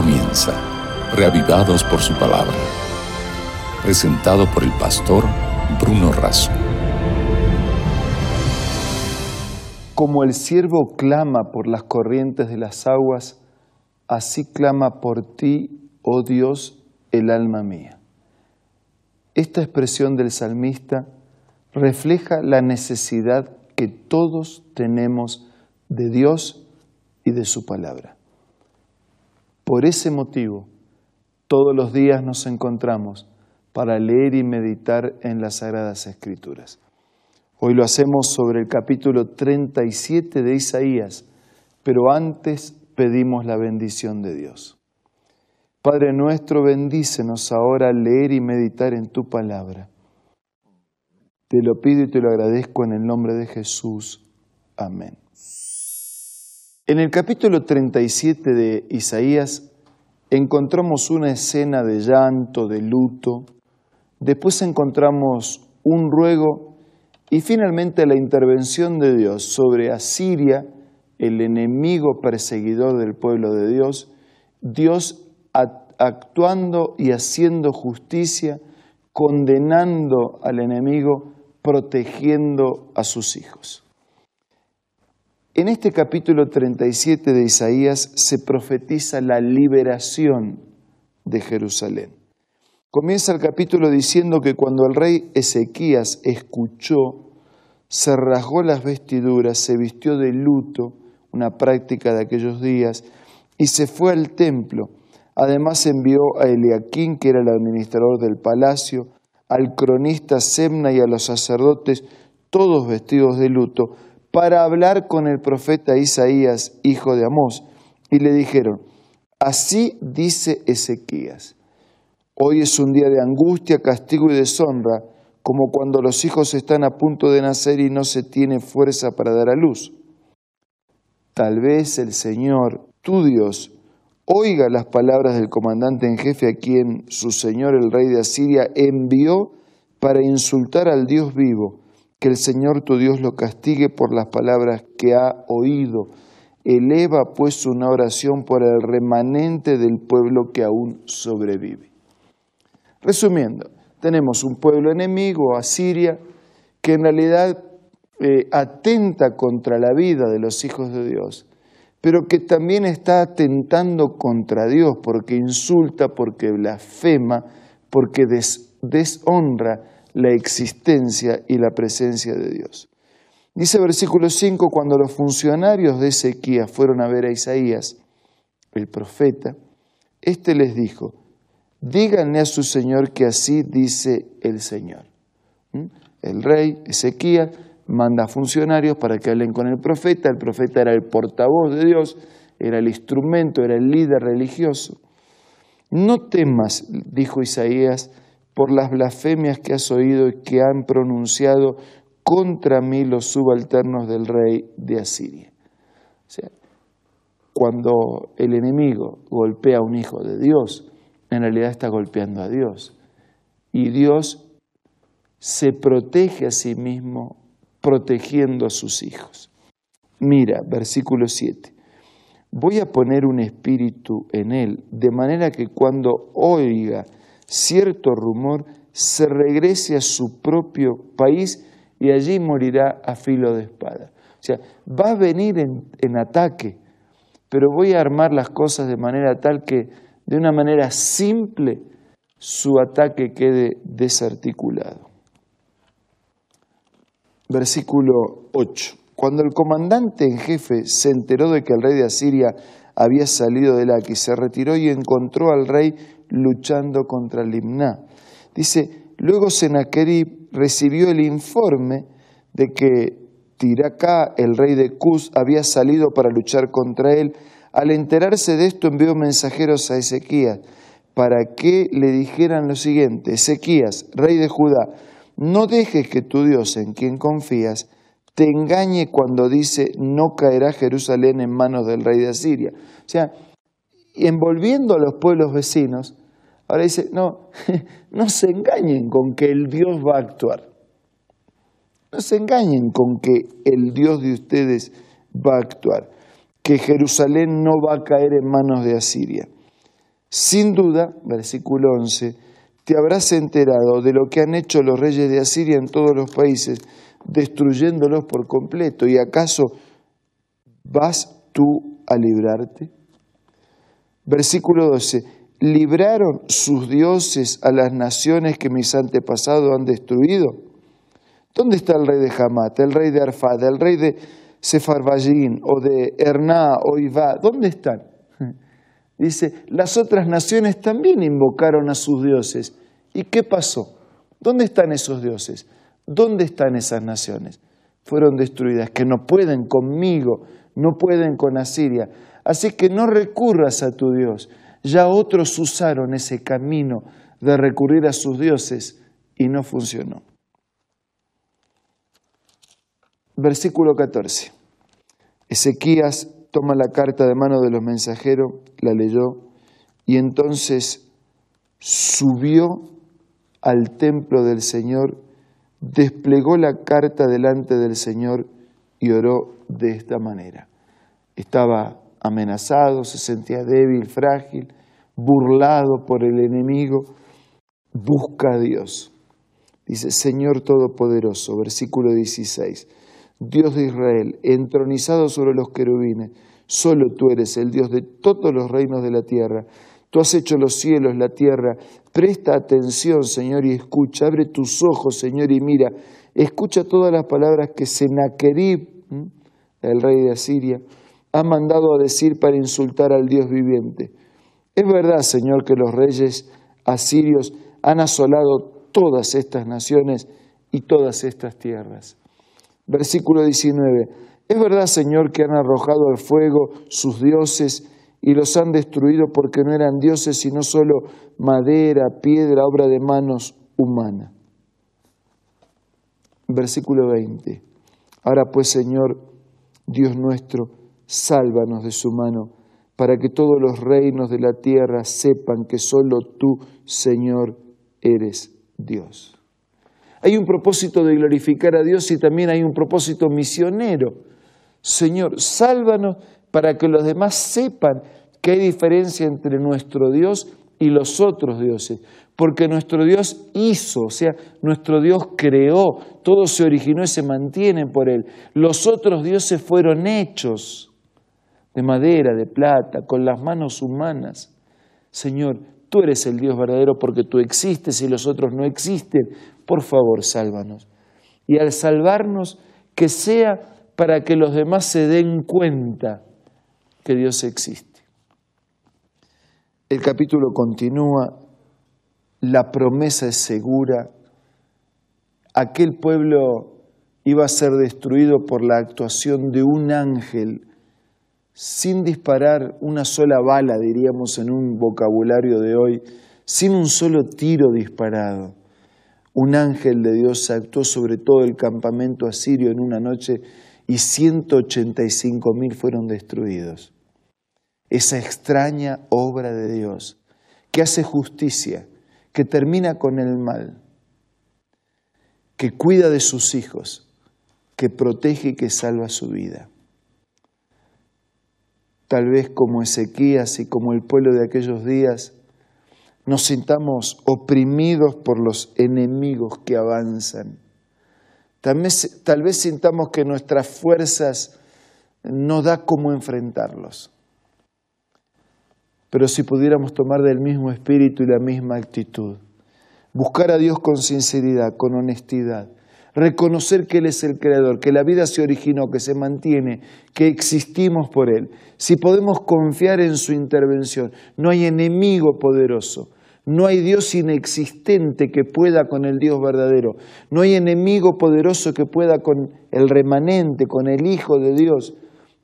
comienza, reavivados por su palabra. Presentado por el pastor Bruno Razo. Como el siervo clama por las corrientes de las aguas, así clama por ti, oh Dios, el alma mía. Esta expresión del salmista refleja la necesidad que todos tenemos de Dios y de su palabra. Por ese motivo, todos los días nos encontramos para leer y meditar en las Sagradas Escrituras. Hoy lo hacemos sobre el capítulo 37 de Isaías, pero antes pedimos la bendición de Dios. Padre nuestro, bendícenos ahora al leer y meditar en tu palabra. Te lo pido y te lo agradezco en el nombre de Jesús. Amén. En el capítulo 37 de Isaías encontramos una escena de llanto, de luto, después encontramos un ruego y finalmente la intervención de Dios sobre Asiria, el enemigo perseguidor del pueblo de Dios, Dios actuando y haciendo justicia, condenando al enemigo, protegiendo a sus hijos. En este capítulo 37 de Isaías se profetiza la liberación de Jerusalén. Comienza el capítulo diciendo que cuando el rey Ezequías escuchó, se rasgó las vestiduras, se vistió de luto, una práctica de aquellos días, y se fue al templo. Además envió a Eliaquín, que era el administrador del palacio, al cronista Semna y a los sacerdotes, todos vestidos de luto, para hablar con el profeta Isaías, hijo de Amós, y le dijeron, así dice Ezequías, hoy es un día de angustia, castigo y deshonra, como cuando los hijos están a punto de nacer y no se tiene fuerza para dar a luz. Tal vez el Señor, tu Dios, oiga las palabras del comandante en jefe a quien su Señor el rey de Asiria envió para insultar al Dios vivo que el Señor tu Dios lo castigue por las palabras que ha oído. Eleva pues una oración por el remanente del pueblo que aún sobrevive. Resumiendo, tenemos un pueblo enemigo, Asiria, que en realidad eh, atenta contra la vida de los hijos de Dios, pero que también está atentando contra Dios porque insulta, porque blasfema, porque deshonra la existencia y la presencia de Dios. Dice versículo 5, cuando los funcionarios de Ezequías fueron a ver a Isaías, el profeta, éste les dijo, díganle a su Señor que así dice el Señor. ¿Mm? El rey Ezequías manda funcionarios para que hablen con el profeta, el profeta era el portavoz de Dios, era el instrumento, era el líder religioso. No temas, dijo Isaías, por las blasfemias que has oído y que han pronunciado contra mí los subalternos del rey de Asiria. O sea, cuando el enemigo golpea a un hijo de Dios, en realidad está golpeando a Dios. Y Dios se protege a sí mismo protegiendo a sus hijos. Mira, versículo 7. Voy a poner un espíritu en él, de manera que cuando oiga cierto rumor, se regrese a su propio país y allí morirá a filo de espada. O sea, va a venir en, en ataque, pero voy a armar las cosas de manera tal que de una manera simple su ataque quede desarticulado. Versículo 8. Cuando el comandante en jefe se enteró de que el rey de Asiria había salido de Laqui, se retiró y encontró al rey luchando contra Limná. Dice, luego Sennacherib recibió el informe de que Tiracá, el rey de Cus, había salido para luchar contra él. Al enterarse de esto envió mensajeros a Ezequías para que le dijeran lo siguiente, Ezequías, rey de Judá, no dejes que tu Dios en quien confías te engañe cuando dice no caerá Jerusalén en manos del rey de Asiria. O sea, envolviendo a los pueblos vecinos, ahora dice, no, no se engañen con que el Dios va a actuar. No se engañen con que el Dios de ustedes va a actuar, que Jerusalén no va a caer en manos de Asiria. Sin duda, versículo 11, te habrás enterado de lo que han hecho los reyes de Asiria en todos los países, destruyéndolos por completo. ¿Y acaso vas tú a librarte? Versículo 12, libraron sus dioses a las naciones que mis antepasados han destruido. ¿Dónde está el rey de Hamat, el rey de Arfad, el rey de Sefarvallín o de Herná o Iva? ¿Dónde están? Dice, las otras naciones también invocaron a sus dioses. ¿Y qué pasó? ¿Dónde están esos dioses? ¿Dónde están esas naciones? Fueron destruidas, que no pueden conmigo, no pueden con Asiria. Así que no recurras a tu Dios. Ya otros usaron ese camino de recurrir a sus dioses y no funcionó. Versículo 14. Ezequías toma la carta de mano de los mensajeros, la leyó y entonces subió al templo del Señor, desplegó la carta delante del Señor y oró de esta manera. Estaba amenazado, se sentía débil, frágil, burlado por el enemigo, busca a Dios. Dice, Señor Todopoderoso, versículo 16, Dios de Israel, entronizado sobre los querubines, solo tú eres el Dios de todos los reinos de la tierra. Tú has hecho los cielos, la tierra. Presta atención, Señor, y escucha. Abre tus ojos, Señor, y mira. Escucha todas las palabras que Sennacherib, el rey de Asiria, ha mandado a decir para insultar al Dios viviente. Es verdad, Señor, que los reyes asirios han asolado todas estas naciones y todas estas tierras. Versículo 19. Es verdad, Señor, que han arrojado al fuego sus dioses y los han destruido porque no eran dioses, sino solo madera, piedra, obra de manos humanas. Versículo 20. Ahora pues, Señor, Dios nuestro, sálvanos de su mano, para que todos los reinos de la tierra sepan que solo tú, Señor, eres Dios. Hay un propósito de glorificar a Dios y también hay un propósito misionero. Señor, sálvanos para que los demás sepan que hay diferencia entre nuestro Dios y los otros dioses. Porque nuestro Dios hizo, o sea, nuestro Dios creó, todo se originó y se mantiene por Él. Los otros dioses fueron hechos de madera, de plata, con las manos humanas. Señor, tú eres el Dios verdadero porque tú existes y los otros no existen por favor, sálvanos. Y al salvarnos, que sea para que los demás se den cuenta que Dios existe. El capítulo continúa, la promesa es segura, aquel pueblo iba a ser destruido por la actuación de un ángel sin disparar una sola bala, diríamos en un vocabulario de hoy, sin un solo tiro disparado un ángel de Dios actuó sobre todo el campamento asirio en una noche y 185 mil fueron destruidos. Esa extraña obra de Dios que hace justicia, que termina con el mal, que cuida de sus hijos, que protege y que salva su vida. Tal vez como Ezequías y como el pueblo de aquellos días, nos sintamos oprimidos por los enemigos que avanzan. Tal vez, tal vez sintamos que nuestras fuerzas no da cómo enfrentarlos. Pero si pudiéramos tomar del mismo espíritu y la misma actitud, buscar a Dios con sinceridad, con honestidad, reconocer que Él es el Creador, que la vida se originó, que se mantiene, que existimos por Él, si podemos confiar en su intervención, no hay enemigo poderoso no hay Dios inexistente que pueda con el Dios verdadero. No hay enemigo poderoso que pueda con el remanente, con el Hijo de Dios,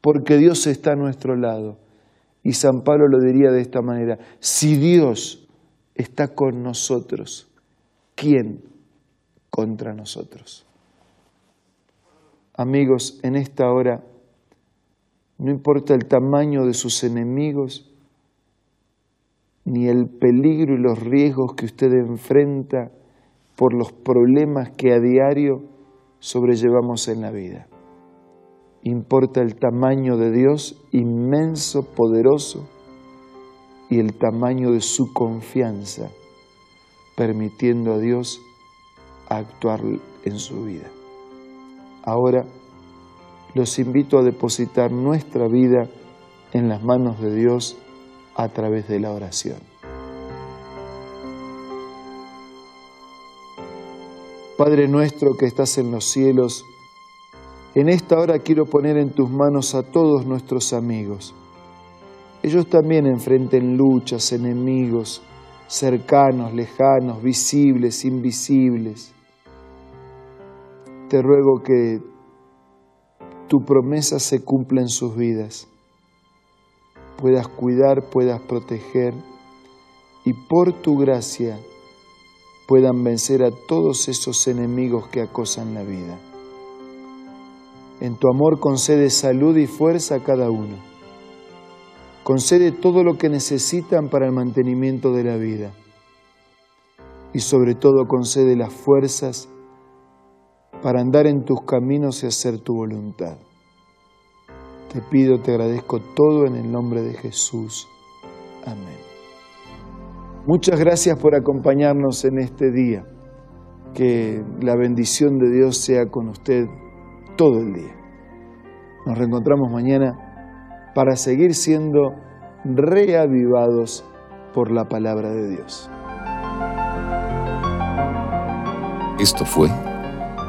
porque Dios está a nuestro lado. Y San Pablo lo diría de esta manera, si Dios está con nosotros, ¿quién contra nosotros? Amigos, en esta hora, no importa el tamaño de sus enemigos, ni el peligro y los riesgos que usted enfrenta por los problemas que a diario sobrellevamos en la vida. Importa el tamaño de Dios, inmenso, poderoso, y el tamaño de su confianza, permitiendo a Dios actuar en su vida. Ahora los invito a depositar nuestra vida en las manos de Dios a través de la oración. Padre nuestro que estás en los cielos, en esta hora quiero poner en tus manos a todos nuestros amigos. Ellos también enfrenten luchas, enemigos, cercanos, lejanos, visibles, invisibles. Te ruego que tu promesa se cumpla en sus vidas, puedas cuidar, puedas proteger y por tu gracia puedan vencer a todos esos enemigos que acosan la vida. En tu amor concede salud y fuerza a cada uno. Concede todo lo que necesitan para el mantenimiento de la vida. Y sobre todo concede las fuerzas para andar en tus caminos y hacer tu voluntad. Te pido, te agradezco todo en el nombre de Jesús. Amén. Muchas gracias por acompañarnos en este día. Que la bendición de Dios sea con usted todo el día. Nos reencontramos mañana para seguir siendo reavivados por la palabra de Dios. Esto fue